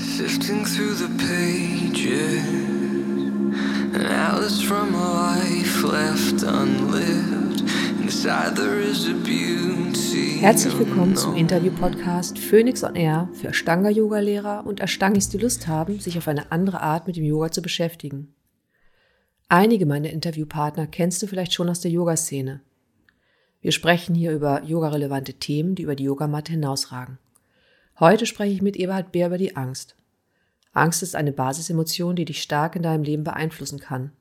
Sifting through the pages, atlas from a life left unlived. Inside there is a beauty. Herzlich willkommen zum Interview-Podcast Phoenix on Air für Ashtanga-Yoga-Lehrer und Ashtangis, die Lust haben, sich auf eine andere Art mit dem Yoga zu beschäftigen. Einige meiner Interviewpartner kennst du vielleicht schon aus der Yoga-Szene. Wir sprechen hier über yogarelevante Themen, die über die Yogamatte hinausragen. Heute spreche ich mit Eberhard Bär über die Angst. Angst ist eine Basisemotion, die dich stark in deinem Leben beeinflussen kann.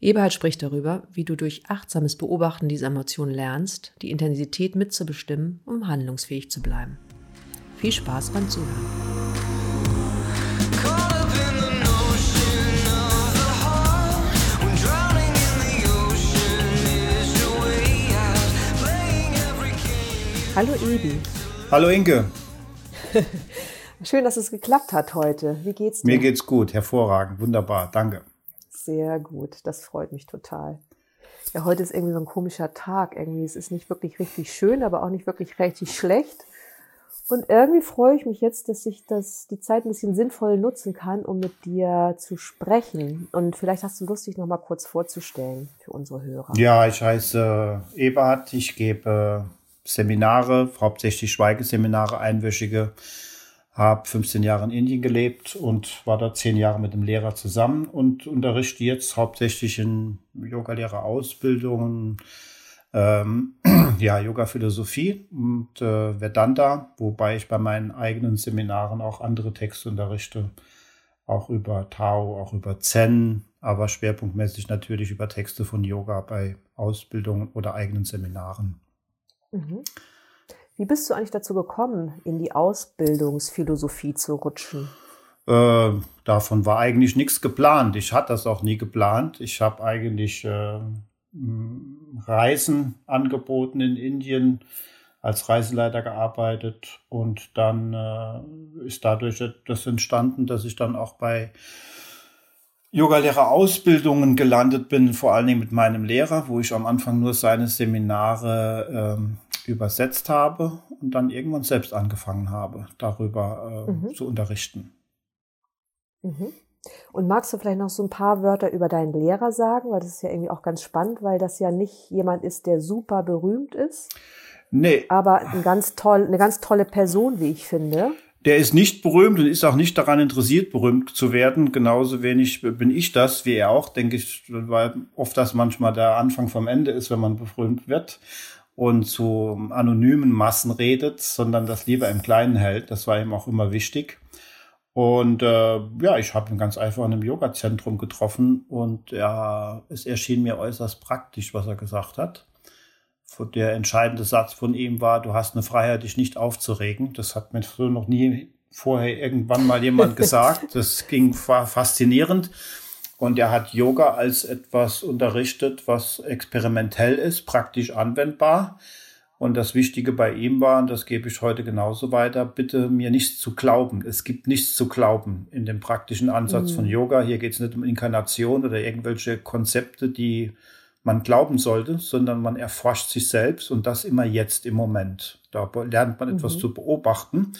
Eberhard spricht darüber, wie du durch achtsames Beobachten dieser Emotion lernst, die Intensität mitzubestimmen, um handlungsfähig zu bleiben. Viel Spaß beim Zuhören. Hallo Ebi. Hallo Inke, Schön, dass es geklappt hat heute. Wie geht's dir? mir geht's gut, hervorragend, wunderbar, danke. Sehr gut, das freut mich total. Ja, heute ist irgendwie so ein komischer Tag. Irgendwie, es ist nicht wirklich richtig schön, aber auch nicht wirklich richtig schlecht. Und irgendwie freue ich mich jetzt, dass ich das, die Zeit ein bisschen sinnvoll nutzen kann, um mit dir zu sprechen. Und vielleicht hast du Lust, dich noch mal kurz vorzustellen für unsere Hörer. Ja, ich heiße Eberhard, ich gebe Seminare, hauptsächlich Schweigeseminare, einwöchige, habe 15 Jahre in Indien gelebt und war da 10 Jahre mit dem Lehrer zusammen und unterrichte jetzt hauptsächlich in Yogalehrerausbildungen, ähm, ja, Yoga-Philosophie und äh, Vedanta, wobei ich bei meinen eigenen Seminaren auch andere Texte unterrichte, auch über Tao, auch über Zen, aber schwerpunktmäßig natürlich über Texte von Yoga bei Ausbildungen oder eigenen Seminaren. Mhm. Wie bist du eigentlich dazu gekommen, in die Ausbildungsphilosophie zu rutschen? Äh, davon war eigentlich nichts geplant. Ich hatte das auch nie geplant. Ich habe eigentlich äh, Reisen angeboten in Indien, als Reiseleiter gearbeitet und dann äh, ist dadurch das entstanden, dass ich dann auch bei Yogalehrerausbildungen gelandet bin, vor allen Dingen mit meinem Lehrer, wo ich am Anfang nur seine Seminare ähm, übersetzt habe und dann irgendwann selbst angefangen habe, darüber äh, Mhm. zu unterrichten. Mhm. Und magst du vielleicht noch so ein paar Wörter über deinen Lehrer sagen? Weil das ist ja irgendwie auch ganz spannend, weil das ja nicht jemand ist, der super berühmt ist, Nee, aber ein ganz toll, eine ganz tolle Person, wie ich finde. Der ist nicht berühmt und ist auch nicht daran interessiert, berühmt zu werden. Genauso wenig bin ich das, wie er auch, denke ich, weil oft das manchmal der Anfang vom Ende ist, wenn man berühmt wird und zu anonymen Massen redet, sondern das lieber im Kleinen hält. Das war ihm auch immer wichtig. Und äh, ja, ich habe ihn ganz einfach in einem Yoga-Zentrum getroffen und ja, es erschien mir äußerst praktisch, was er gesagt hat. Der entscheidende Satz von ihm war, du hast eine Freiheit, dich nicht aufzuregen. Das hat mir so noch nie vorher irgendwann mal jemand gesagt. Das ging war faszinierend. Und er hat Yoga als etwas unterrichtet, was experimentell ist, praktisch anwendbar. Und das Wichtige bei ihm war, und das gebe ich heute genauso weiter, bitte mir nichts zu glauben. Es gibt nichts zu glauben in dem praktischen Ansatz Mhm. von Yoga. Hier geht es nicht um Inkarnation oder irgendwelche Konzepte, die man glauben sollte, sondern man erforscht sich selbst und das immer jetzt im Moment. Da lernt man etwas Mhm. zu beobachten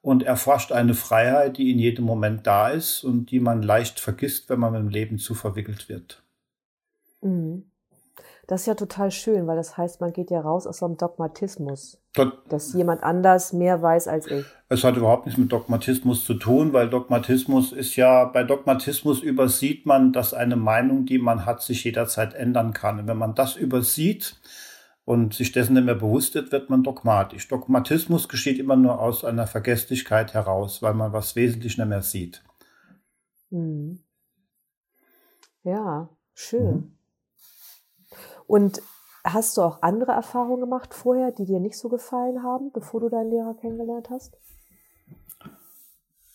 und erforscht eine Freiheit, die in jedem Moment da ist und die man leicht vergisst, wenn man mit dem Leben zu verwickelt wird. Mhm. Das ist ja total schön, weil das heißt, man geht ja raus aus so einem Dogmatismus, Dort, dass jemand anders mehr weiß als ich. es hat überhaupt nichts mit Dogmatismus zu tun, weil Dogmatismus ist ja, bei Dogmatismus übersieht man, dass eine Meinung, die man hat, sich jederzeit ändern kann. Und wenn man das übersieht und sich dessen nicht mehr bewusst wird, wird man dogmatisch. Dogmatismus geschieht immer nur aus einer Vergesslichkeit heraus, weil man was wesentlich nicht mehr sieht. Mhm. Ja, schön. Mhm. Und hast du auch andere Erfahrungen gemacht vorher, die dir nicht so gefallen haben, bevor du deinen Lehrer kennengelernt hast?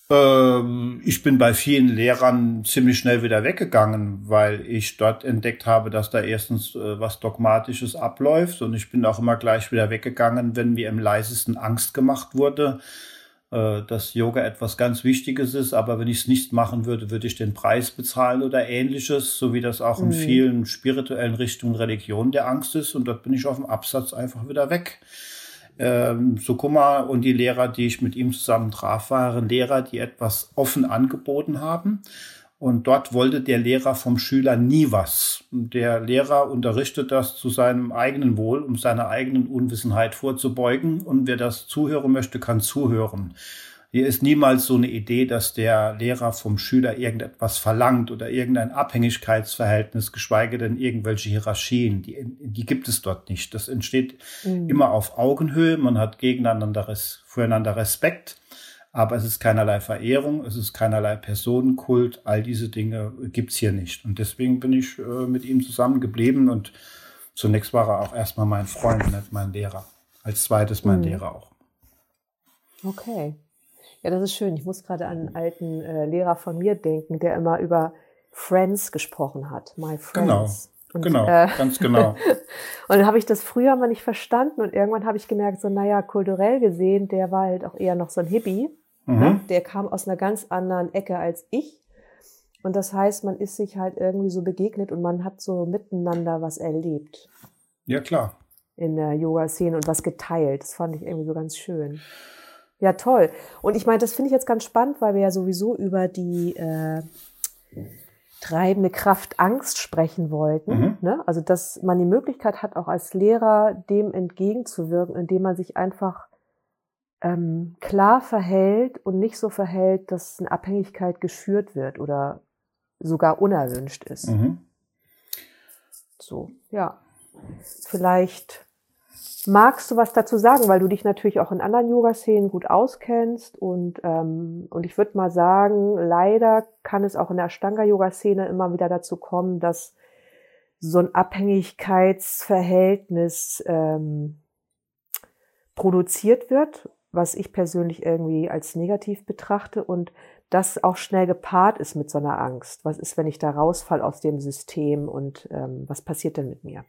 Ähm, ich bin bei vielen Lehrern ziemlich schnell wieder weggegangen, weil ich dort entdeckt habe, dass da erstens äh, was Dogmatisches abläuft und ich bin auch immer gleich wieder weggegangen, wenn mir im leisesten Angst gemacht wurde, äh, dass Yoga etwas ganz Wichtiges ist, aber wenn ich es nicht machen würde, würde ich den Preis bezahlen oder ähnliches, so wie das auch in Mhm. vielen spirituellen Richtungen Religion der Angst ist und dort bin ich auf dem Absatz einfach wieder weg. Ähm, Sukuma und die Lehrer, die ich mit ihm zusammen traf, waren Lehrer, die etwas offen angeboten haben. Und dort wollte der Lehrer vom Schüler nie was. Der Lehrer unterrichtet das zu seinem eigenen Wohl, um seiner eigenen Unwissenheit vorzubeugen. Und wer das zuhören möchte, kann zuhören. Hier ist niemals so eine Idee, dass der Lehrer vom Schüler irgendetwas verlangt oder irgendein Abhängigkeitsverhältnis, geschweige denn irgendwelche Hierarchien. Die, die gibt es dort nicht. Das entsteht mhm. immer auf Augenhöhe. Man hat gegeneinander, füreinander Respekt. Aber es ist keinerlei Verehrung, es ist keinerlei Personenkult. All diese Dinge gibt's hier nicht. Und deswegen bin ich äh, mit ihm zusammengeblieben. Und zunächst war er auch erstmal mein Freund, nicht mein Lehrer. Als zweites mein mhm. Lehrer auch. Okay. Ja, das ist schön. Ich muss gerade an einen alten äh, Lehrer von mir denken, der immer über Friends gesprochen hat. My Friends. Genau. Und, genau, äh, ganz genau. und dann habe ich das früher mal nicht verstanden und irgendwann habe ich gemerkt, so naja, kulturell gesehen, der war halt auch eher noch so ein Hippie. Mhm. Ne? Der kam aus einer ganz anderen Ecke als ich. Und das heißt, man ist sich halt irgendwie so begegnet und man hat so miteinander was erlebt. Ja, klar. In der Yoga-Szene und was geteilt. Das fand ich irgendwie so ganz schön. Ja, toll. Und ich meine, das finde ich jetzt ganz spannend, weil wir ja sowieso über die äh, treibende Kraft Angst sprechen wollten. Mhm. Ne? Also, dass man die Möglichkeit hat, auch als Lehrer dem entgegenzuwirken, indem man sich einfach ähm, klar verhält und nicht so verhält, dass eine Abhängigkeit geschürt wird oder sogar unerwünscht ist. Mhm. So, ja. Vielleicht Magst du was dazu sagen, weil du dich natürlich auch in anderen Yoga-Szenen gut auskennst und, ähm, und ich würde mal sagen, leider kann es auch in der Ashtanga-Yoga-Szene immer wieder dazu kommen, dass so ein Abhängigkeitsverhältnis ähm, produziert wird, was ich persönlich irgendwie als negativ betrachte und das auch schnell gepaart ist mit so einer Angst. Was ist, wenn ich da rausfall aus dem System und ähm, was passiert denn mit mir?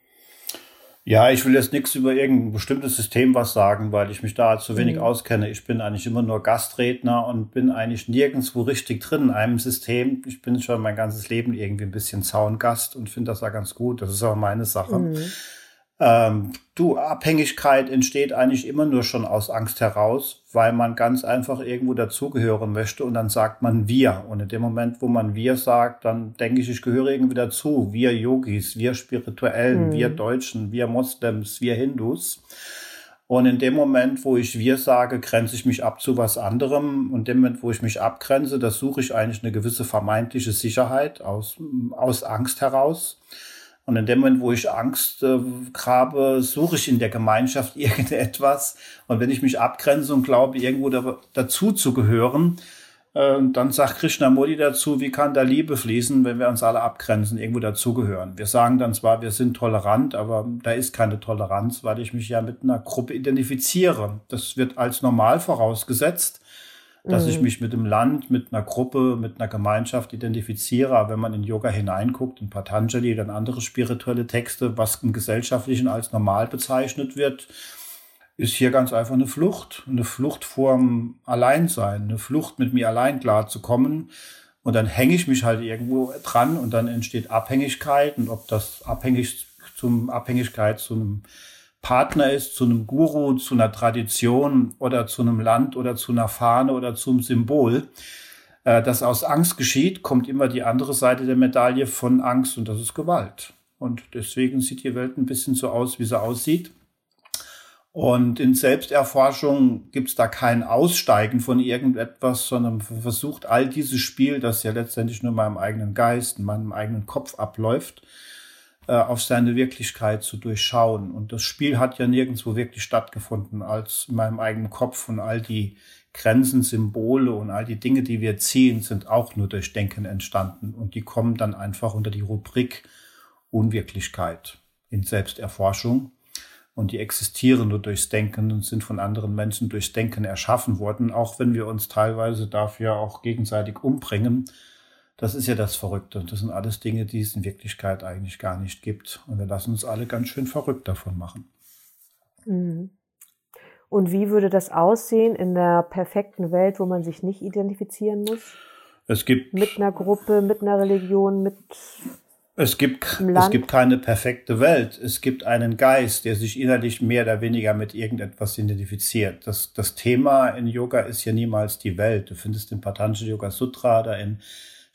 Ja, ich will jetzt nichts über irgendein bestimmtes System was sagen, weil ich mich da zu wenig mhm. auskenne. Ich bin eigentlich immer nur Gastredner und bin eigentlich nirgendwo richtig drin in einem System. Ich bin schon mein ganzes Leben irgendwie ein bisschen Zaungast und finde das ja ganz gut. Das ist aber meine Sache. Mhm. Ähm, du, Abhängigkeit entsteht eigentlich immer nur schon aus Angst heraus, weil man ganz einfach irgendwo dazugehören möchte und dann sagt man wir. Und in dem Moment, wo man wir sagt, dann denke ich, ich gehöre irgendwie dazu. Wir Yogis, wir Spirituellen, mhm. wir Deutschen, wir Moslems, wir Hindus. Und in dem Moment, wo ich wir sage, grenze ich mich ab zu was anderem. Und in dem Moment, wo ich mich abgrenze, das suche ich eigentlich eine gewisse vermeintliche Sicherheit aus, aus Angst heraus. Und in dem Moment, wo ich Angst äh, habe, suche ich in der Gemeinschaft irgendetwas. Und wenn ich mich abgrenze und glaube, irgendwo da, dazu zu gehören, äh, dann sagt Krishnamurti dazu, wie kann da Liebe fließen, wenn wir uns alle abgrenzen, irgendwo dazugehören. Wir sagen dann zwar, wir sind tolerant, aber da ist keine Toleranz, weil ich mich ja mit einer Gruppe identifiziere. Das wird als normal vorausgesetzt dass mhm. ich mich mit dem Land, mit einer Gruppe, mit einer Gemeinschaft identifiziere. Aber wenn man in Yoga hineinguckt, in Patanjali, dann andere spirituelle Texte, was im Gesellschaftlichen als normal bezeichnet wird, ist hier ganz einfach eine Flucht, eine Flucht vorm Alleinsein, eine Flucht mit mir allein klarzukommen. Und dann hänge ich mich halt irgendwo dran und dann entsteht Abhängigkeit. Und ob das abhängig zum Abhängigkeit zu einem Partner ist zu einem Guru, zu einer Tradition oder zu einem Land oder zu einer Fahne oder zum Symbol, äh, das aus Angst geschieht, kommt immer die andere Seite der Medaille von Angst und das ist Gewalt. Und deswegen sieht die Welt ein bisschen so aus, wie sie aussieht. Und in Selbsterforschung gibt es da kein Aussteigen von irgendetwas, sondern versucht all dieses Spiel, das ja letztendlich nur in meinem eigenen Geist, in meinem eigenen Kopf abläuft, auf seine Wirklichkeit zu durchschauen. Und das Spiel hat ja nirgendwo wirklich stattgefunden als in meinem eigenen Kopf und all die Grenzen, Symbole und all die Dinge, die wir ziehen, sind auch nur durch Denken entstanden. Und die kommen dann einfach unter die Rubrik Unwirklichkeit in Selbsterforschung. Und die existieren nur durchs Denken und sind von anderen Menschen durchs Denken erschaffen worden, auch wenn wir uns teilweise dafür auch gegenseitig umbringen das ist ja das Verrückte. Das sind alles Dinge, die es in Wirklichkeit eigentlich gar nicht gibt. Und wir lassen uns alle ganz schön verrückt davon machen. Mhm. Und wie würde das aussehen in der perfekten Welt, wo man sich nicht identifizieren muss? Es gibt mit einer Gruppe, mit einer Religion, mit Es gibt, es gibt keine perfekte Welt. Es gibt einen Geist, der sich innerlich mehr oder weniger mit irgendetwas identifiziert. Das, das Thema in Yoga ist ja niemals die Welt. Du findest im Patanjali Yoga Sutra oder in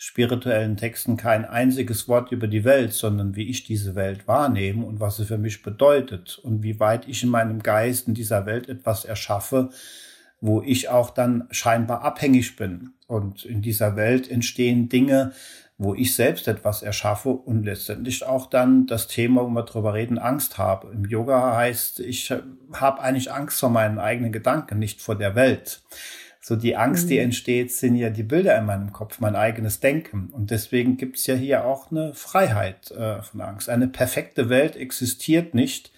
spirituellen Texten kein einziges Wort über die Welt, sondern wie ich diese Welt wahrnehme und was sie für mich bedeutet und wie weit ich in meinem Geist in dieser Welt etwas erschaffe, wo ich auch dann scheinbar abhängig bin. Und in dieser Welt entstehen Dinge, wo ich selbst etwas erschaffe und letztendlich auch dann das Thema, wo wir drüber reden, Angst habe. Im Yoga heißt, ich habe eigentlich Angst vor meinen eigenen Gedanken, nicht vor der Welt. So die Angst, mhm. die entsteht, sind ja die Bilder in meinem Kopf, mein eigenes Denken. Und deswegen gibt es ja hier auch eine Freiheit äh, von Angst. Eine perfekte Welt existiert nicht,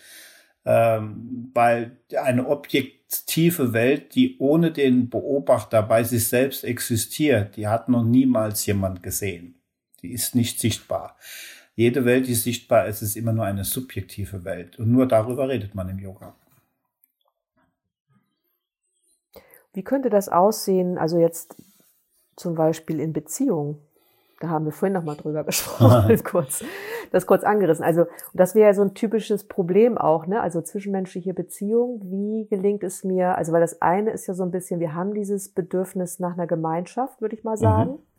ähm, weil eine objektive Welt, die ohne den Beobachter bei sich selbst existiert, die hat noch niemals jemand gesehen die ist nicht sichtbar. Jede Welt, die sichtbar ist, ist immer nur eine subjektive Welt. Und nur darüber redet man im Yoga. Wie könnte das aussehen, also jetzt zum Beispiel in Beziehungen? Da haben wir vorhin noch mal drüber gesprochen, kurz, das kurz angerissen. Also, das wäre ja so ein typisches Problem auch, ne? Also zwischenmenschliche Beziehung. Wie gelingt es mir? Also, weil das eine ist ja so ein bisschen, wir haben dieses Bedürfnis nach einer Gemeinschaft, würde ich mal sagen. Mhm.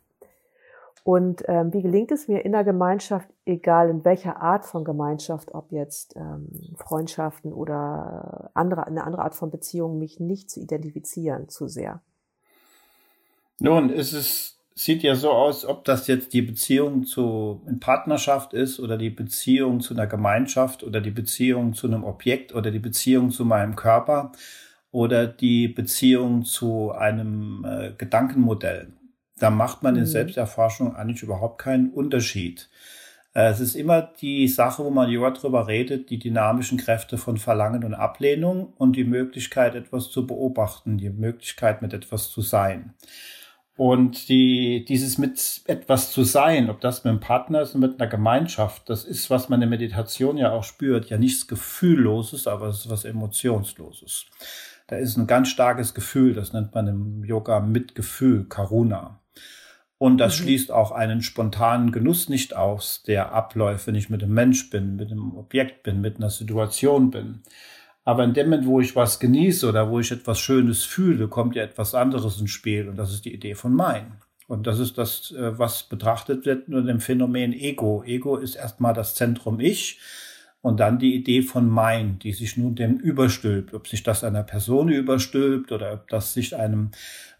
Und ähm, wie gelingt es mir in der Gemeinschaft, egal in welcher Art von Gemeinschaft, ob jetzt ähm, Freundschaften oder andere, eine andere Art von Beziehung, mich nicht zu identifizieren zu sehr? Nun, es ist, sieht ja so aus, ob das jetzt die Beziehung zu in Partnerschaft ist oder die Beziehung zu einer Gemeinschaft oder die Beziehung zu einem Objekt oder die Beziehung zu meinem Körper oder die Beziehung zu einem äh, Gedankenmodell. Da macht man in mhm. Selbsterforschung eigentlich überhaupt keinen Unterschied. Äh, es ist immer die Sache, wo man Yoga drüber redet, die dynamischen Kräfte von Verlangen und Ablehnung und die Möglichkeit, etwas zu beobachten, die Möglichkeit, mit etwas zu sein. Und die, dieses mit etwas zu sein, ob das mit einem Partner ist und mit einer Gemeinschaft, das ist, was man in der Meditation ja auch spürt, ja nichts Gefühlloses, aber es ist was Emotionsloses. Da ist ein ganz starkes Gefühl, das nennt man im Yoga Mitgefühl, Karuna. Und das mhm. schließt auch einen spontanen Genuss nicht aus, der abläuft, wenn ich mit einem Mensch bin, mit einem Objekt bin, mit einer Situation bin. Aber in dem Moment, wo ich was genieße oder wo ich etwas Schönes fühle, kommt ja etwas anderes ins Spiel. Und das ist die Idee von mein. Und das ist das, äh, was betrachtet wird unter dem Phänomen Ego. Ego ist erstmal das Zentrum Ich. Und dann die Idee von mein, die sich nun dem überstülpt. Ob sich das einer Person überstülpt oder ob das sich einem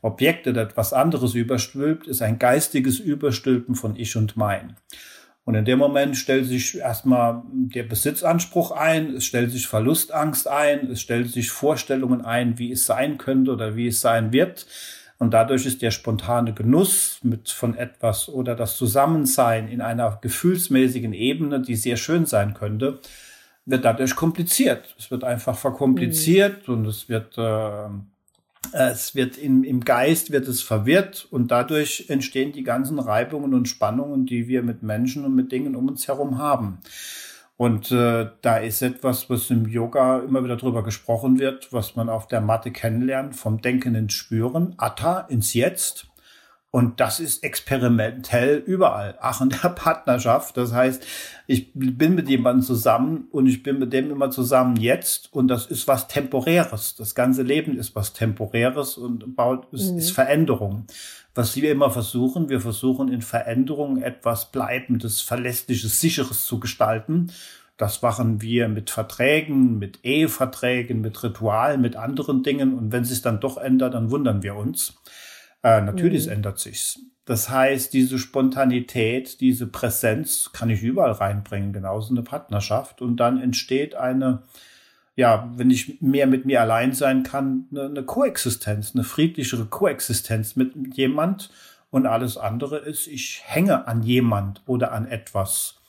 Objekt oder etwas anderes überstülpt, ist ein geistiges Überstülpen von Ich und mein. Und in dem Moment stellt sich erstmal der Besitzanspruch ein, es stellt sich Verlustangst ein, es stellt sich Vorstellungen ein, wie es sein könnte oder wie es sein wird. Und dadurch ist der spontane Genuss mit von etwas oder das Zusammensein in einer gefühlsmäßigen Ebene, die sehr schön sein könnte, wird dadurch kompliziert. Es wird einfach verkompliziert mhm. und es wird, äh, es wird im, im Geist wird es verwirrt und dadurch entstehen die ganzen Reibungen und Spannungen, die wir mit Menschen und mit Dingen um uns herum haben. Und äh, da ist etwas, was im Yoga immer wieder drüber gesprochen wird, was man auf der Matte kennenlernt, vom Denken ins Spüren, Atta ins Jetzt. Und das ist experimentell überall, auch in der Partnerschaft. Das heißt, ich bin mit jemandem zusammen und ich bin mit dem immer zusammen jetzt und das ist was Temporäres. Das ganze Leben ist was Temporäres und baut, mhm. ist Veränderung was wir immer versuchen. Wir versuchen in Veränderungen etwas Bleibendes, Verlässliches, Sicheres zu gestalten. Das machen wir mit Verträgen, mit Eheverträgen, mit Ritualen, mit anderen Dingen. Und wenn es sich dann doch ändert, dann wundern wir uns. Äh, natürlich mhm. ändert sich's. Das heißt, diese Spontanität, diese Präsenz kann ich überall reinbringen, genauso eine Partnerschaft. Und dann entsteht eine, ja, wenn ich mehr mit mir allein sein kann, eine, eine Koexistenz, eine friedlichere Koexistenz mit jemand und alles andere ist, ich hänge an jemand oder an etwas.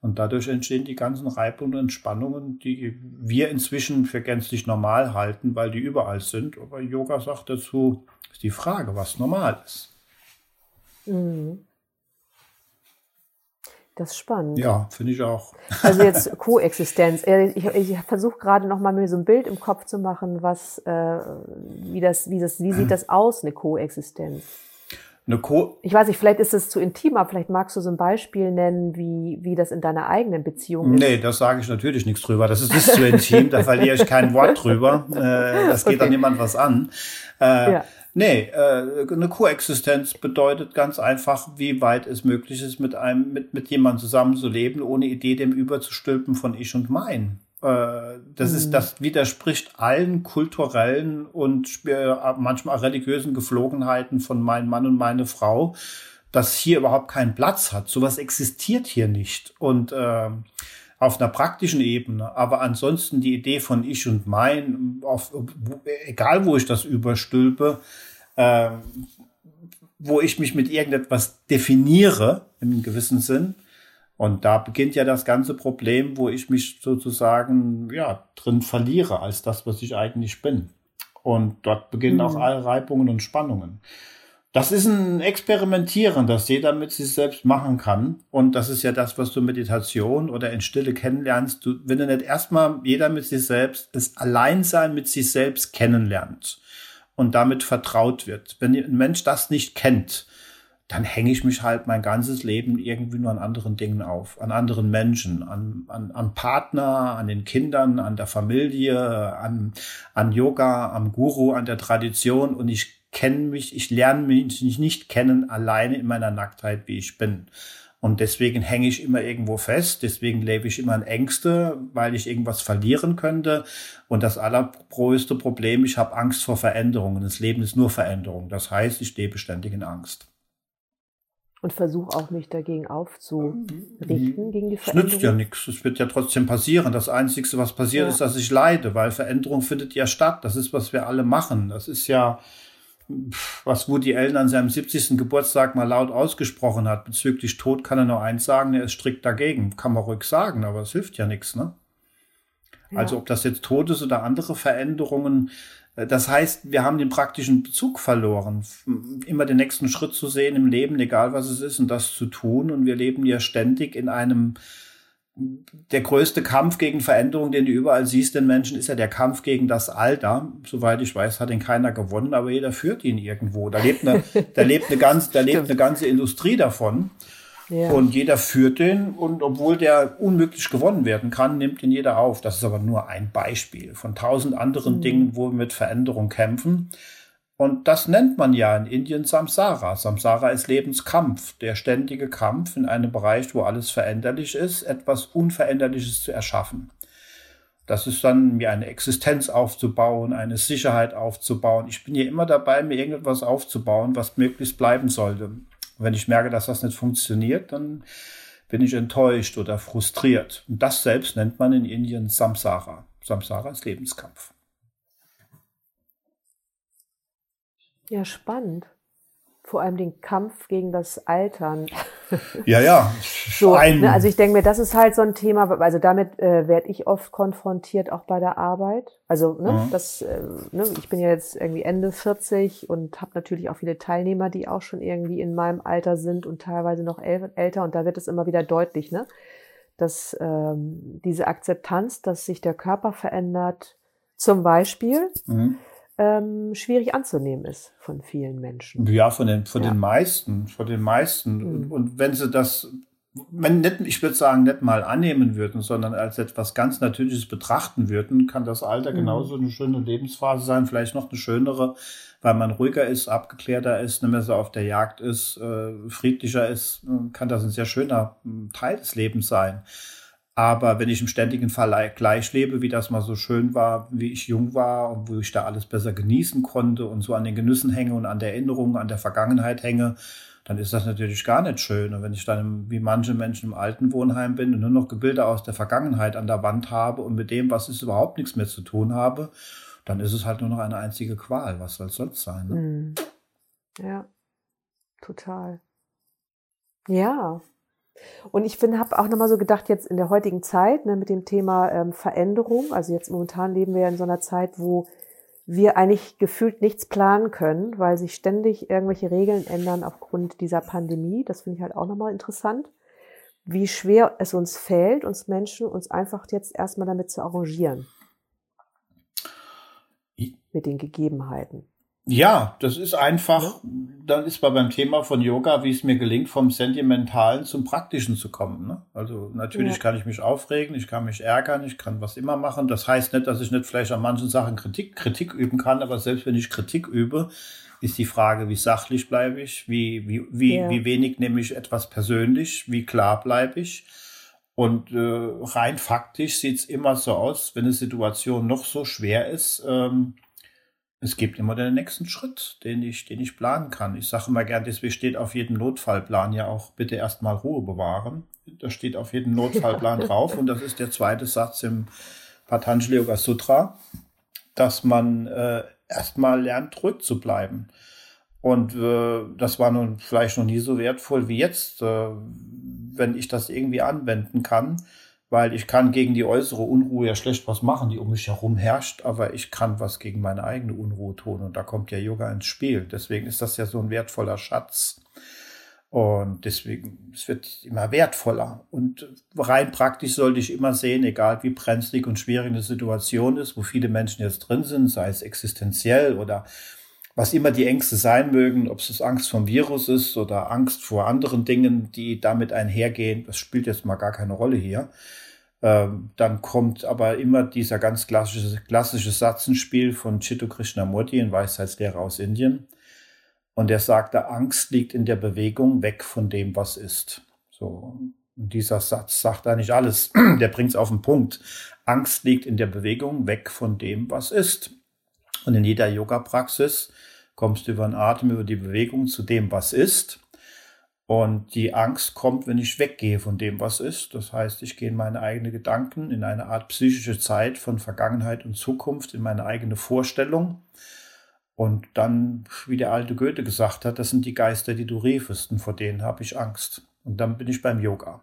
Und dadurch entstehen die ganzen Reibungen und Entspannungen, die wir inzwischen für gänzlich normal halten, weil die überall sind. Aber Yoga sagt dazu, ist die Frage, was normal ist. Mhm. Das ist spannend. Ja, finde ich auch. Also jetzt Koexistenz. Ich, ich versuche gerade noch mal mir so ein Bild im Kopf zu machen, was, äh, wie das, wie das, wie sieht das aus, eine Koexistenz? Eine Co ich weiß nicht, vielleicht ist es zu intim, aber vielleicht magst du so ein Beispiel nennen, wie, wie das in deiner eigenen Beziehung ist. Nee, das sage ich natürlich nichts drüber. Das ist, ist zu intim, da verliere ich kein Wort drüber. Äh, das geht okay. dann niemand was an. Äh, ja. Nee, äh, eine Koexistenz bedeutet ganz einfach, wie weit es möglich ist, mit einem, mit, mit jemandem zusammenzuleben, ohne Idee dem überzustülpen von ich und mein. Äh, das mhm. ist, das widerspricht allen kulturellen und äh, manchmal religiösen Geflogenheiten von meinem Mann und meine Frau, dass hier überhaupt keinen Platz hat. Sowas existiert hier nicht. Und äh, auf einer praktischen Ebene, aber ansonsten die Idee von ich und mein, auf, egal wo ich das überstülpe, äh, wo ich mich mit irgendetwas definiere, im gewissen Sinn, und da beginnt ja das ganze Problem, wo ich mich sozusagen ja drin verliere als das, was ich eigentlich bin. Und dort beginnen mhm. auch alle Reibungen und Spannungen. Das ist ein Experimentieren, das jeder mit sich selbst machen kann. Und das ist ja das, was du Meditation oder in Stille kennenlernst. Du, wenn du nicht erstmal jeder mit sich selbst, das Alleinsein mit sich selbst kennenlernt und damit vertraut wird. Wenn ein Mensch das nicht kennt, dann hänge ich mich halt mein ganzes Leben irgendwie nur an anderen Dingen auf, an anderen Menschen, an, an, an Partner, an den Kindern, an der Familie, an, an Yoga, am Guru, an der Tradition und ich kenne mich, ich lerne mich nicht kennen alleine in meiner Nacktheit, wie ich bin. Und deswegen hänge ich immer irgendwo fest, deswegen lebe ich immer in Ängste, weil ich irgendwas verlieren könnte. Und das allergrößte Problem, ich habe Angst vor Veränderungen. Das Leben ist nur Veränderung. Das heißt, ich stehe beständig in Angst und versuche auch mich dagegen aufzurichten, mhm. gegen die Veränderung. Es nützt ja nichts. Es wird ja trotzdem passieren. Das Einzige, was passiert, ja. ist, dass ich leide, weil Veränderung findet ja statt. Das ist, was wir alle machen. Das ist ja, was Woody Allen an seinem 70. Geburtstag mal laut ausgesprochen hat. Bezüglich Tod kann er nur eins sagen, er ist strikt dagegen. Kann man ruhig sagen, aber es hilft ja nichts, ne? Ja. Also ob das jetzt Tod ist oder andere Veränderungen, das heißt, wir haben den praktischen Bezug verloren, immer den nächsten Schritt zu sehen im Leben, egal was es ist, und das zu tun. Und wir leben ja ständig in einem, der größte Kampf gegen Veränderung, den du überall siehst, den Menschen, ist ja der Kampf gegen das Alter. Soweit ich weiß, hat ihn keiner gewonnen, aber jeder führt ihn irgendwo. Da lebt eine, da lebt eine ganz, da lebt eine ganze Industrie davon. Ja. Und jeder führt den und obwohl der unmöglich gewonnen werden kann, nimmt ihn jeder auf. Das ist aber nur ein Beispiel von tausend anderen mhm. Dingen, wo wir mit Veränderung kämpfen. Und das nennt man ja in Indien Samsara. Samsara ist Lebenskampf, der ständige Kampf in einem Bereich, wo alles veränderlich ist, etwas Unveränderliches zu erschaffen. Das ist dann mir eine Existenz aufzubauen, eine Sicherheit aufzubauen. Ich bin hier immer dabei, mir irgendetwas aufzubauen, was möglichst bleiben sollte. wenn ich merke, dass das nicht funktioniert, dann bin ich enttäuscht oder frustriert. Und das selbst nennt man in Indien Samsara. Samsara ist Lebenskampf. Ja, spannend vor allem den Kampf gegen das Altern. Ja, ja. so, ne, also ich denke mir, das ist halt so ein Thema, also damit äh, werde ich oft konfrontiert, auch bei der Arbeit. Also ne, mhm. das, äh, ne, ich bin ja jetzt irgendwie Ende 40 und habe natürlich auch viele Teilnehmer, die auch schon irgendwie in meinem Alter sind und teilweise noch älter. Und da wird es immer wieder deutlich, ne, dass ähm, diese Akzeptanz, dass sich der Körper verändert, zum Beispiel. Mhm ähm, schwierig anzunehmen ist von vielen Menschen. Ja, von den, von ja. den meisten, von den meisten. Mhm. Und, und wenn sie das, wenn nicht, ich würde sagen, nicht mal annehmen würden, sondern als etwas ganz Natürliches betrachten würden, kann das Alter mhm. genauso eine schöne Lebensphase sein, vielleicht noch eine schönere, weil man ruhiger ist, abgeklärter ist, nicht mehr so auf der Jagd ist, äh, friedlicher ist, kann das ein sehr schöner hm, Teil des Lebens sein. Aber wenn ich im ständigen Vergleich lebe, wie das mal so schön war, wie ich jung war und wo ich da alles besser genießen konnte und so an den Genüssen hänge und an der Erinnerung, an der Vergangenheit hänge, dann ist das natürlich gar nicht schön. Und wenn ich dann wie manche Menschen im alten Wohnheim bin und nur noch Gebilde aus der Vergangenheit an der Wand habe und mit dem, was ist, überhaupt nichts mehr zu tun habe, dann ist es halt nur noch eine einzige Qual. Was soll es sonst sein? Ne? Hm. Ja, total. Ja, und ich finde, habe auch nochmal so gedacht, jetzt in der heutigen Zeit ne, mit dem Thema ähm, Veränderung, also jetzt momentan leben wir ja in so einer Zeit, wo wir eigentlich gefühlt nichts planen können, weil sich ständig irgendwelche Regeln ändern aufgrund dieser Pandemie. Das finde ich halt auch nochmal interessant, wie schwer es uns fällt, uns Menschen, uns einfach jetzt erstmal damit zu arrangieren. Mit den Gegebenheiten. Ja, das ist einfach, dann ist man beim Thema von Yoga, wie es mir gelingt, vom Sentimentalen zum Praktischen zu kommen. Ne? Also natürlich ja. kann ich mich aufregen, ich kann mich ärgern, ich kann was immer machen. Das heißt nicht, dass ich nicht vielleicht an manchen Sachen Kritik, Kritik üben kann, aber selbst wenn ich Kritik übe, ist die Frage, wie sachlich bleibe ich, wie, wie, wie, ja. wie wenig nehme ich etwas persönlich, wie klar bleibe ich. Und äh, rein faktisch sieht es immer so aus, wenn eine Situation noch so schwer ist, ähm, es gibt immer den nächsten Schritt, den ich, den ich planen kann. Ich sage immer gern, deswegen steht auf jedem Notfallplan ja auch bitte erstmal Ruhe bewahren. Da steht auf jedem Notfallplan drauf und das ist der zweite Satz im Patanjali Yoga Sutra, dass man äh, erstmal lernt, ruhig zu bleiben. Und äh, das war nun vielleicht noch nie so wertvoll wie jetzt, äh, wenn ich das irgendwie anwenden kann weil ich kann gegen die äußere Unruhe ja schlecht was machen, die um mich herum herrscht, aber ich kann was gegen meine eigene Unruhe tun und da kommt ja Yoga ins Spiel. Deswegen ist das ja so ein wertvoller Schatz. Und deswegen, es wird immer wertvoller. Und rein praktisch sollte ich immer sehen, egal wie brenzlig und schwierig eine Situation ist, wo viele Menschen jetzt drin sind, sei es existenziell oder was immer die Ängste sein mögen, ob es Angst vom Virus ist oder Angst vor anderen Dingen, die damit einhergehen, das spielt jetzt mal gar keine Rolle hier. Ähm, dann kommt aber immer dieser ganz klassische, klassische Satz ins Spiel von Chitta Krishnamurti, ein Weisheitslehrer aus Indien. Und er sagte, Angst liegt in der Bewegung weg von dem, was ist. So. Und dieser Satz sagt eigentlich alles. Der bringt es auf den Punkt. Angst liegt in der Bewegung weg von dem, was ist. Und in jeder Yoga-Praxis kommst du über den Atem, über die Bewegung zu dem, was ist. Und die Angst kommt, wenn ich weggehe von dem, was ist. Das heißt, ich gehe in meine eigenen Gedanken, in eine Art psychische Zeit von Vergangenheit und Zukunft, in meine eigene Vorstellung. Und dann, wie der alte Goethe gesagt hat, das sind die Geister, die du riefest, und vor denen habe ich Angst. Und dann bin ich beim Yoga.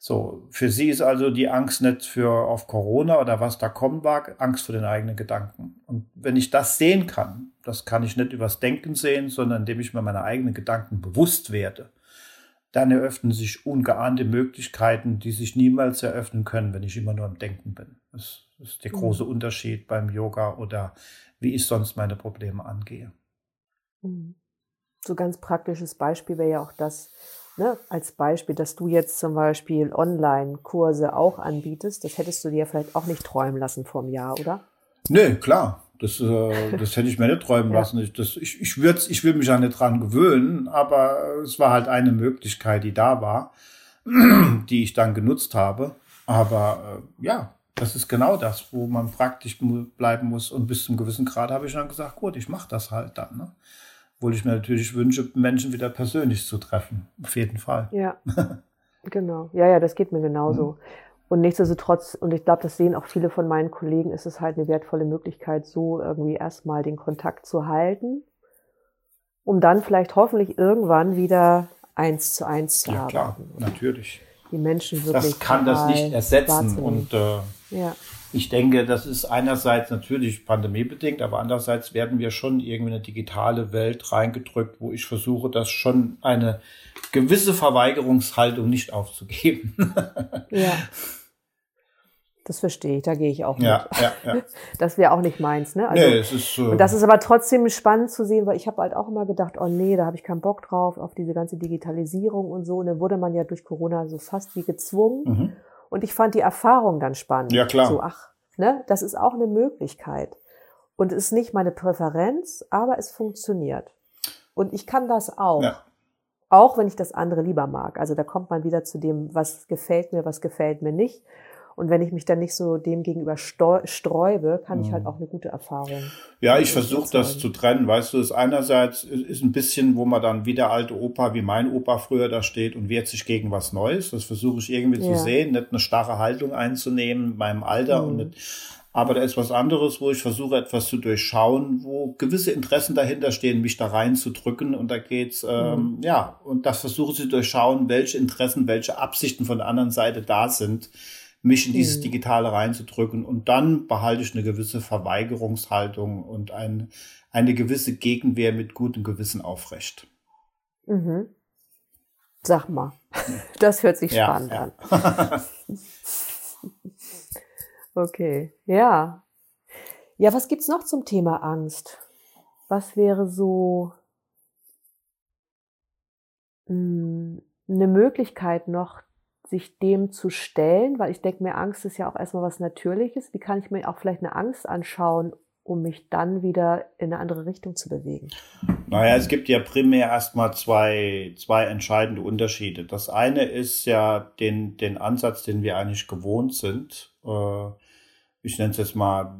So, für sie ist also die Angst nicht für auf Corona oder was da kommen mag, Angst vor den eigenen Gedanken. Und wenn ich das sehen kann, das kann ich nicht übers Denken sehen, sondern indem ich mir meine eigenen Gedanken bewusst werde, dann eröffnen sich ungeahnte Möglichkeiten, die sich niemals eröffnen können, wenn ich immer nur am Denken bin. Das ist der große mhm. Unterschied beim Yoga oder wie ich sonst meine Probleme angehe. Mhm. So ganz praktisches Beispiel wäre ja auch das, Ne, als Beispiel, dass du jetzt zum Beispiel Online-Kurse auch anbietest, das hättest du dir vielleicht auch nicht träumen lassen vor einem Jahr, oder? Nee, klar. Das, äh, das hätte ich mir nicht träumen ja. lassen. Ich, das, ich, ich, würd's, ich will mich ja nicht dran gewöhnen, aber es war halt eine Möglichkeit, die da war, die ich dann genutzt habe. Aber äh, ja, das ist genau das, wo man praktisch bleiben muss. Und bis zum gewissen Grad habe ich dann gesagt, gut, ich mache das halt dann. Ne? Obwohl ich mir natürlich wünsche, Menschen wieder persönlich zu treffen. Auf jeden Fall. Ja. genau. Ja, ja, das geht mir genauso. Mhm. Und nichtsdestotrotz, und ich glaube, das sehen auch viele von meinen Kollegen, ist es halt eine wertvolle Möglichkeit, so irgendwie erstmal den Kontakt zu halten, um dann vielleicht hoffentlich irgendwann wieder eins zu eins zu ja, arbeiten. Klar, natürlich. Die Menschen wirklich. Das kann das nicht ersetzen. Und äh, ja. Ich denke, das ist einerseits natürlich pandemiebedingt, aber andererseits werden wir schon irgendwie in eine digitale Welt reingedrückt, wo ich versuche, das schon eine gewisse Verweigerungshaltung nicht aufzugeben. ja. Das verstehe ich, da gehe ich auch mit. Ja, ja, ja. Das wäre auch nicht meins, ne? Also, nee, es ist, äh und das ist aber trotzdem spannend zu sehen, weil ich habe halt auch immer gedacht, oh nee, da habe ich keinen Bock drauf, auf diese ganze Digitalisierung und so. Und dann wurde man ja durch Corona so fast wie gezwungen. Mhm. Und ich fand die Erfahrung dann spannend. Ja, klar. So, ach, ne, das ist auch eine Möglichkeit. Und es ist nicht meine Präferenz, aber es funktioniert. Und ich kann das auch. Ja. Auch wenn ich das andere lieber mag. Also da kommt man wieder zu dem, was gefällt mir, was gefällt mir nicht. Und wenn ich mich dann nicht so dem gegenüber sträube, kann ich halt mhm. auch eine gute Erfahrung. Ja, ich versuche das zu trennen. Weißt du, das einerseits ist ein bisschen, wo man dann wie der alte Opa, wie mein Opa früher da steht und wehrt sich gegen was Neues. Das versuche ich irgendwie ja. zu sehen, nicht eine starre Haltung einzunehmen in meinem Alter mhm. und nicht aber da ist was anderes, wo ich versuche, etwas zu durchschauen, wo gewisse Interessen dahinter stehen, mich da reinzudrücken. Und da geht's, ähm, mhm. ja, und das versuche ich zu durchschauen, welche Interessen, welche Absichten von der anderen Seite da sind mich in dieses mhm. Digitale reinzudrücken. Und dann behalte ich eine gewisse Verweigerungshaltung und ein, eine gewisse Gegenwehr mit gutem Gewissen aufrecht. Mhm. Sag mal, das hört sich spannend ja. an. okay, ja. Ja, was gibt's noch zum Thema Angst? was wäre so hm, eine Möglichkeit noch, sich dem zu stellen, weil ich denke mir, Angst ist ja auch erstmal was Natürliches. Wie kann ich mir auch vielleicht eine Angst anschauen, um mich dann wieder in eine andere Richtung zu bewegen? Naja, es gibt ja primär erstmal zwei, zwei entscheidende Unterschiede. Das eine ist ja den, den Ansatz, den wir eigentlich gewohnt sind. Äh, ich nenne es jetzt mal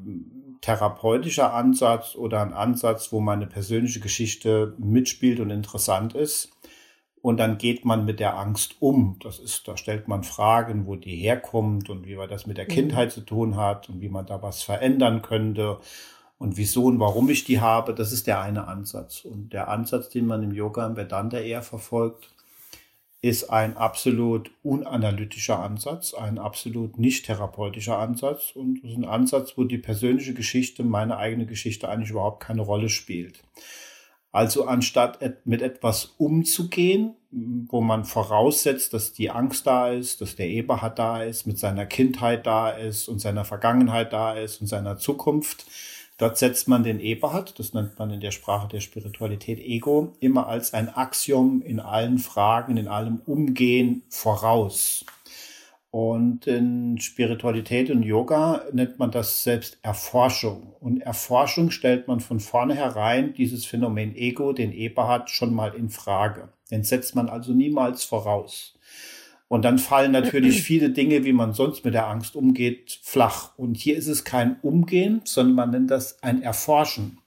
therapeutischer Ansatz oder ein Ansatz, wo meine persönliche Geschichte mitspielt und interessant ist. Und dann geht man mit der Angst um. Das ist, da stellt man Fragen, wo die herkommt und wie man das mit der mhm. Kindheit zu tun hat und wie man da was verändern könnte und wieso und warum ich die habe. Das ist der eine Ansatz. Und der Ansatz, den man im Yoga im Vedanta eher verfolgt, ist ein absolut unanalytischer Ansatz, ein absolut nicht therapeutischer Ansatz und ist ein Ansatz, wo die persönliche Geschichte, meine eigene Geschichte eigentlich überhaupt keine Rolle spielt. Also anstatt mit etwas umzugehen, wo man voraussetzt, dass die Angst da ist, dass der Eberhard da ist, mit seiner Kindheit da ist und seiner Vergangenheit da ist und seiner Zukunft, dort setzt man den Eberhard, das nennt man in der Sprache der Spiritualität Ego, immer als ein Axiom in allen Fragen, in allem Umgehen voraus. Und in Spiritualität und Yoga nennt man das selbst Erforschung. Und Erforschung stellt man von vornherein dieses Phänomen Ego, den Eberhard, schon mal in Frage. Den setzt man also niemals voraus. Und dann fallen natürlich viele Dinge, wie man sonst mit der Angst umgeht, flach. Und hier ist es kein Umgehen, sondern man nennt das ein Erforschen.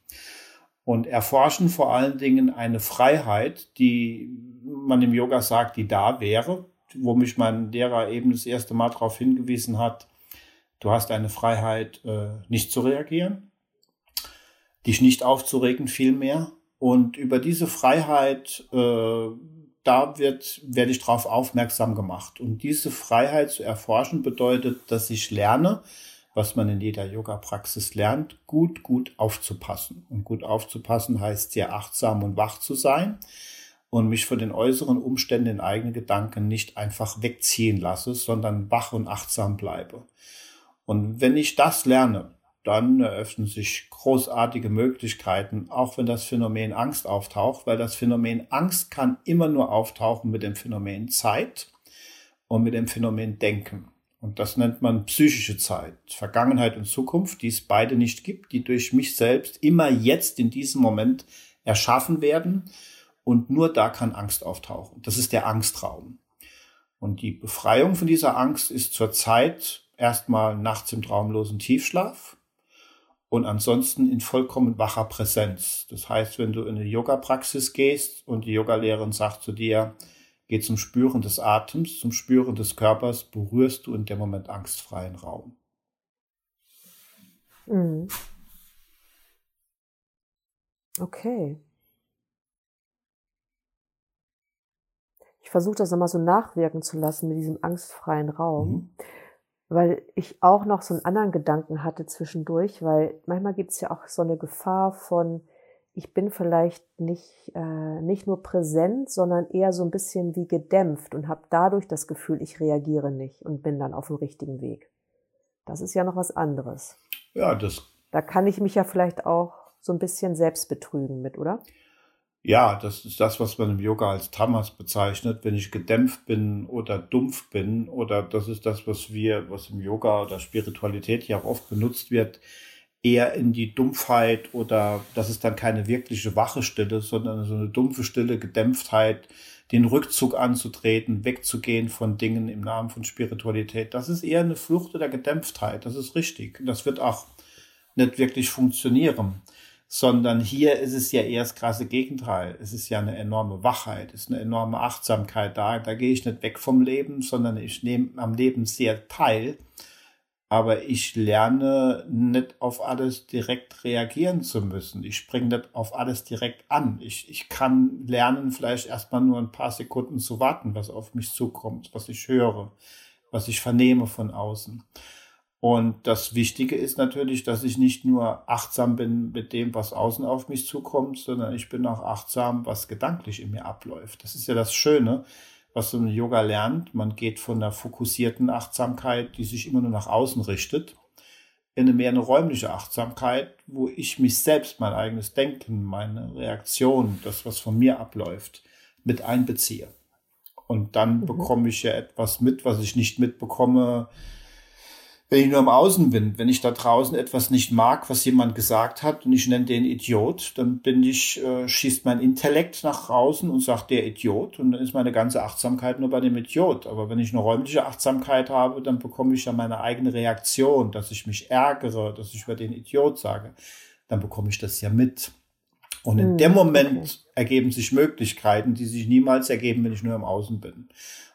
Und erforschen vor allen Dingen eine Freiheit, die man im Yoga sagt, die da wäre, wo mich mein Lehrer eben das erste Mal darauf hingewiesen hat, du hast eine Freiheit, äh, nicht zu reagieren, dich nicht aufzuregen, vielmehr. Und über diese Freiheit, äh, da wird, werde ich darauf aufmerksam gemacht. Und diese Freiheit zu erforschen bedeutet, dass ich lerne, was man in jeder Yoga-Praxis lernt, gut, gut aufzupassen. Und gut aufzupassen heißt sehr achtsam und wach zu sein und mich von den äußeren Umständen in eigene Gedanken nicht einfach wegziehen lasse, sondern wach und achtsam bleibe. Und wenn ich das lerne, dann eröffnen sich großartige Möglichkeiten, auch wenn das Phänomen Angst auftaucht, weil das Phänomen Angst kann immer nur auftauchen mit dem Phänomen Zeit und mit dem Phänomen Denken. Und das nennt man psychische Zeit, Vergangenheit und Zukunft, die es beide nicht gibt, die durch mich selbst immer jetzt in diesem Moment erschaffen werden und nur da kann Angst auftauchen. Das ist der Angstraum. Und die Befreiung von dieser Angst ist zurzeit erstmal nachts im traumlosen Tiefschlaf und ansonsten in vollkommen wacher Präsenz. Das heißt, wenn du in eine Yoga-Praxis gehst und die Yogalehrerin sagt zu dir, geh zum Spüren des Atems, zum Spüren des Körpers, berührst du in dem Moment angstfreien Raum. Mhm. Okay. versuche das nochmal so nachwirken zu lassen mit diesem angstfreien Raum, mhm. Weil ich auch noch so einen anderen Gedanken hatte zwischendurch, weil manchmal gibt es ja auch so eine Gefahr von, ich bin vielleicht nicht, äh, nicht nur präsent, sondern eher so ein bisschen wie gedämpft und habe dadurch das Gefühl, ich reagiere nicht und bin dann auf dem richtigen Weg. Das ist ja noch was anderes. Ja, das. Da kann ich mich ja vielleicht auch so ein bisschen selbst betrügen mit, oder? Ja, das ist das, was man im Yoga als Tamas bezeichnet. Wenn ich gedämpft bin oder dumpf bin, oder das ist das, was wir, was im Yoga oder Spiritualität ja auch oft benutzt wird, eher in die Dumpfheit oder das ist dann keine wirkliche wache Stille, sondern so eine dumpfe Stille, Gedämpftheit, den Rückzug anzutreten, wegzugehen von Dingen im Namen von Spiritualität. Das ist eher eine Flucht oder Gedämpftheit. Das ist richtig. Das wird auch nicht wirklich funktionieren sondern hier ist es ja eher das krasse Gegenteil. Es ist ja eine enorme Wachheit, es ist eine enorme Achtsamkeit da. Da gehe ich nicht weg vom Leben, sondern ich nehme am Leben sehr teil. Aber ich lerne nicht auf alles direkt reagieren zu müssen. Ich springe nicht auf alles direkt an. Ich, ich kann lernen, vielleicht erstmal nur ein paar Sekunden zu warten, was auf mich zukommt, was ich höre, was ich vernehme von außen. Und das Wichtige ist natürlich, dass ich nicht nur achtsam bin mit dem, was außen auf mich zukommt, sondern ich bin auch achtsam, was gedanklich in mir abläuft. Das ist ja das Schöne, was so ein Yoga lernt. Man geht von einer fokussierten Achtsamkeit, die sich immer nur nach außen richtet, in eine mehr eine räumliche Achtsamkeit, wo ich mich selbst, mein eigenes Denken, meine Reaktion, das, was von mir abläuft, mit einbeziehe. Und dann mhm. bekomme ich ja etwas mit, was ich nicht mitbekomme, wenn ich nur im Außen bin, wenn ich da draußen etwas nicht mag, was jemand gesagt hat und ich nenne den Idiot, dann bin ich, äh, schießt mein Intellekt nach außen und sagt der Idiot und dann ist meine ganze Achtsamkeit nur bei dem Idiot. Aber wenn ich eine räumliche Achtsamkeit habe, dann bekomme ich ja meine eigene Reaktion, dass ich mich ärgere, dass ich über den Idiot sage, dann bekomme ich das ja mit. Und in hm, dem Moment okay. ergeben sich Möglichkeiten, die sich niemals ergeben, wenn ich nur im Außen bin.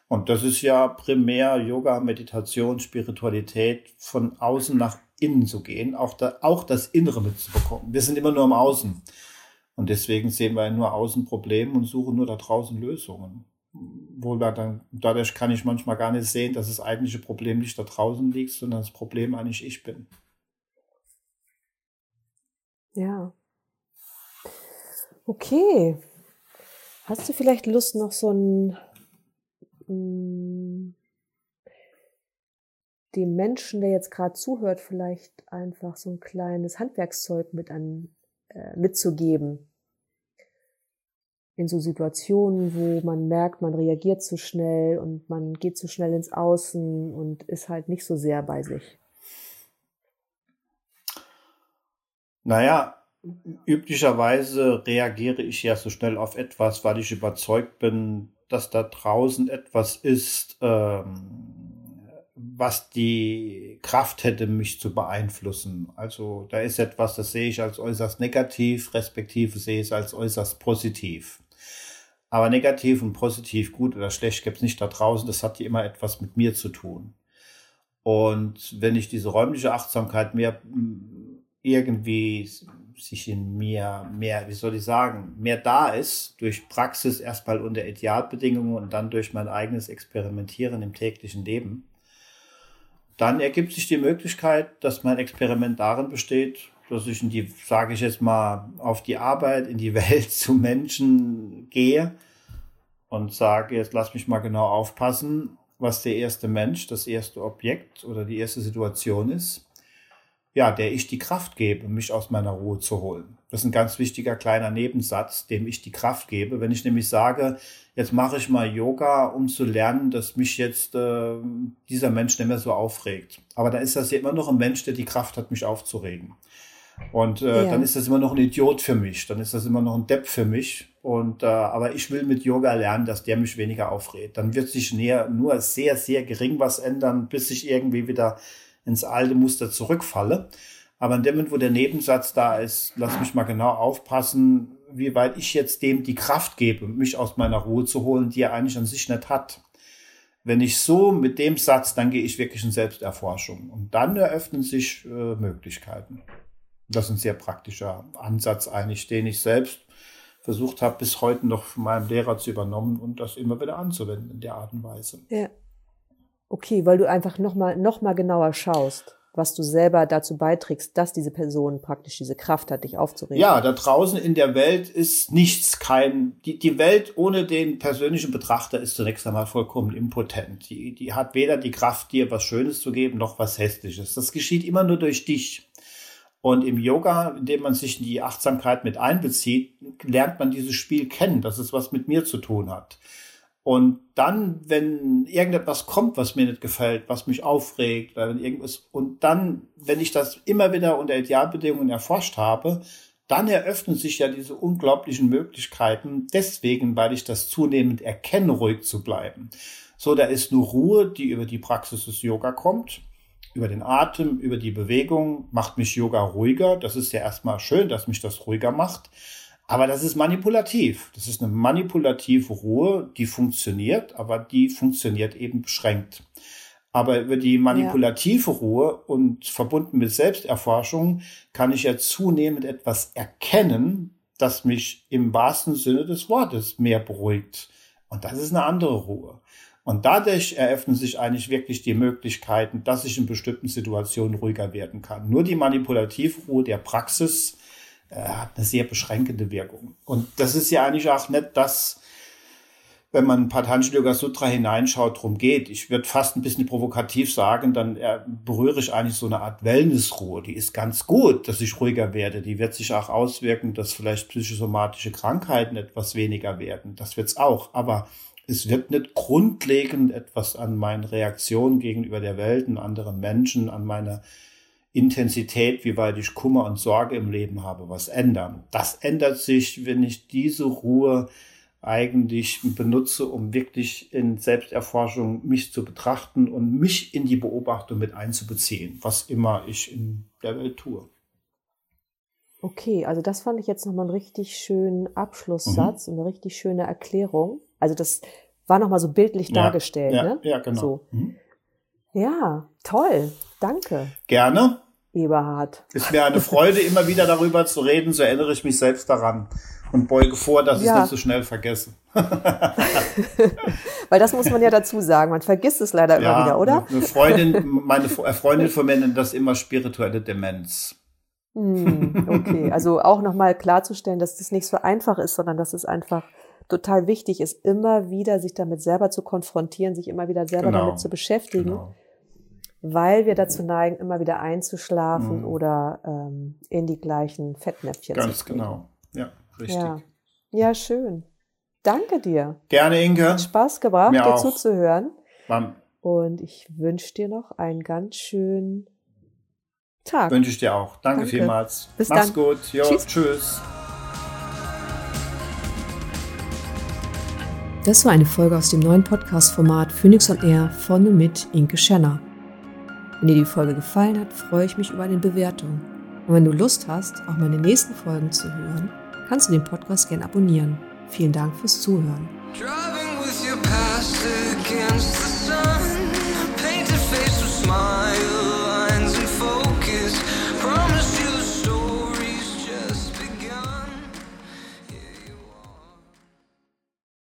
Und das ist ja primär Yoga, Meditation, Spiritualität, von außen nach innen zu gehen, auch, da, auch das Innere mitzubekommen. Wir sind immer nur im Außen. Und deswegen sehen wir nur außen Probleme und suchen nur da draußen Lösungen. Wohl dann, dadurch kann ich manchmal gar nicht sehen, dass das eigentliche Problem nicht da draußen liegt, sondern das Problem eigentlich ich bin. Ja. Okay. Hast du vielleicht Lust, noch so ein dem Menschen, der jetzt gerade zuhört, vielleicht einfach so ein kleines Handwerkszeug mit an, äh, mitzugeben. In so Situationen, wo man merkt, man reagiert zu schnell und man geht zu schnell ins Außen und ist halt nicht so sehr bei sich. Naja, üblicherweise reagiere ich ja so schnell auf etwas, weil ich überzeugt bin, dass da draußen etwas ist, ähm, was die Kraft hätte, mich zu beeinflussen. Also da ist etwas, das sehe ich als äußerst negativ, respektive sehe ich es als äußerst positiv. Aber negativ und positiv, gut oder schlecht, gibt es nicht da draußen. Das hat hier immer etwas mit mir zu tun. Und wenn ich diese räumliche Achtsamkeit mehr irgendwie sich in mir mehr, wie soll ich sagen, mehr da ist, durch Praxis erstmal unter Idealbedingungen und dann durch mein eigenes Experimentieren im täglichen Leben, dann ergibt sich die Möglichkeit, dass mein Experiment darin besteht, dass ich in die, sage ich jetzt mal, auf die Arbeit, in die Welt zu Menschen gehe und sage, jetzt lass mich mal genau aufpassen, was der erste Mensch, das erste Objekt oder die erste Situation ist ja, der ich die Kraft gebe, mich aus meiner Ruhe zu holen. Das ist ein ganz wichtiger kleiner Nebensatz, dem ich die Kraft gebe. Wenn ich nämlich sage, jetzt mache ich mal Yoga, um zu lernen, dass mich jetzt äh, dieser Mensch nicht mehr so aufregt. Aber da ist das ja immer noch ein Mensch, der die Kraft hat, mich aufzuregen. Und äh, ja. dann ist das immer noch ein Idiot für mich, dann ist das immer noch ein Depp für mich. Und äh, aber ich will mit Yoga lernen, dass der mich weniger aufregt. Dann wird sich näher nur sehr, sehr gering was ändern, bis ich irgendwie wieder ins alte Muster zurückfalle. Aber in dem Moment, wo der Nebensatz da ist, lass mich mal genau aufpassen, wie weit ich jetzt dem die Kraft gebe, mich aus meiner Ruhe zu holen, die er eigentlich an sich nicht hat. Wenn ich so mit dem Satz, dann gehe ich wirklich in Selbsterforschung. Und dann eröffnen sich äh, Möglichkeiten. Das ist ein sehr praktischer Ansatz eigentlich, den ich selbst versucht habe, bis heute noch von meinem Lehrer zu übernommen und das immer wieder anzuwenden in der Art und Weise. Ja. Okay, weil du einfach nochmal noch mal genauer schaust, was du selber dazu beiträgst, dass diese Person praktisch diese Kraft hat, dich aufzuregen. Ja, da draußen in der Welt ist nichts kein, die, die Welt ohne den persönlichen Betrachter ist zunächst einmal vollkommen impotent. Die, die hat weder die Kraft, dir was Schönes zu geben, noch was Hässliches. Das geschieht immer nur durch dich. Und im Yoga, indem man sich in die Achtsamkeit mit einbezieht, lernt man dieses Spiel kennen, dass es was mit mir zu tun hat. Und dann, wenn irgendetwas kommt, was mir nicht gefällt, was mich aufregt, oder wenn irgendwas, und dann, wenn ich das immer wieder unter Idealbedingungen erforscht habe, dann eröffnen sich ja diese unglaublichen Möglichkeiten, deswegen, weil ich das zunehmend erkenne, ruhig zu bleiben. So, da ist nur Ruhe, die über die Praxis des Yoga kommt, über den Atem, über die Bewegung, macht mich Yoga ruhiger. Das ist ja erstmal schön, dass mich das ruhiger macht. Aber das ist manipulativ. Das ist eine manipulative Ruhe, die funktioniert, aber die funktioniert eben beschränkt. Aber über die manipulative ja. Ruhe und verbunden mit Selbsterforschung kann ich ja zunehmend etwas erkennen, das mich im wahrsten Sinne des Wortes mehr beruhigt. Und das ist eine andere Ruhe. Und dadurch eröffnen sich eigentlich wirklich die Möglichkeiten, dass ich in bestimmten Situationen ruhiger werden kann. Nur die manipulative Ruhe der Praxis hat eine sehr beschränkende Wirkung. Und das ist ja eigentlich auch nicht das, wenn man Patanjali Yoga Sutra hineinschaut, drum geht. Ich würde fast ein bisschen provokativ sagen, dann berühre ich eigentlich so eine Art Wellnessruhe. Die ist ganz gut, dass ich ruhiger werde. Die wird sich auch auswirken, dass vielleicht psychosomatische Krankheiten etwas weniger werden. Das wird's auch. Aber es wird nicht grundlegend etwas an meinen Reaktionen gegenüber der Welt und anderen Menschen, an meiner Intensität, wie weit ich Kummer und Sorge im Leben habe, was ändern. Das ändert sich, wenn ich diese Ruhe eigentlich benutze, um wirklich in Selbsterforschung mich zu betrachten und mich in die Beobachtung mit einzubeziehen, was immer ich in der Welt tue. Okay, also das fand ich jetzt nochmal einen richtig schönen Abschlusssatz mhm. und eine richtig schöne Erklärung. Also das war nochmal so bildlich ja, dargestellt, ja, ne? Ja, genau. So. Mhm. Ja, toll. Danke. Gerne. Eberhard. Ist mir eine Freude, immer wieder darüber zu reden. So erinnere ich mich selbst daran und beuge vor, dass ja. ich es nicht so schnell vergesse. Weil das muss man ja dazu sagen. Man vergisst es leider ja, immer wieder, oder? Eine Freundin, meine Freundin von mir nennt das immer spirituelle Demenz. Hm, okay, also auch nochmal klarzustellen, dass das nicht so einfach ist, sondern dass es einfach total wichtig ist, immer wieder sich damit selber zu konfrontieren, sich immer wieder selber genau. damit zu beschäftigen. Genau weil wir dazu neigen, immer wieder einzuschlafen mhm. oder ähm, in die gleichen Fettnäpfchen Ganz zu Ganz genau. Ja, richtig. Ja. ja, schön. Danke dir. Gerne, Inge. Hat Spaß gebracht, Mir dir auch. zuzuhören. Mann. Und ich wünsche dir noch einen ganz schönen Tag. Wünsche ich dir auch. Danke, Danke. vielmals. Bis Mach's dann. gut. Jo, tschüss. tschüss. Das war eine Folge aus dem neuen Podcast-Format Phoenix on Air von und mit Inke Schenner. Wenn dir die Folge gefallen hat, freue ich mich über eine Bewertung. Und wenn du Lust hast, auch meine nächsten Folgen zu hören, kannst du den Podcast gern abonnieren. Vielen Dank fürs Zuhören.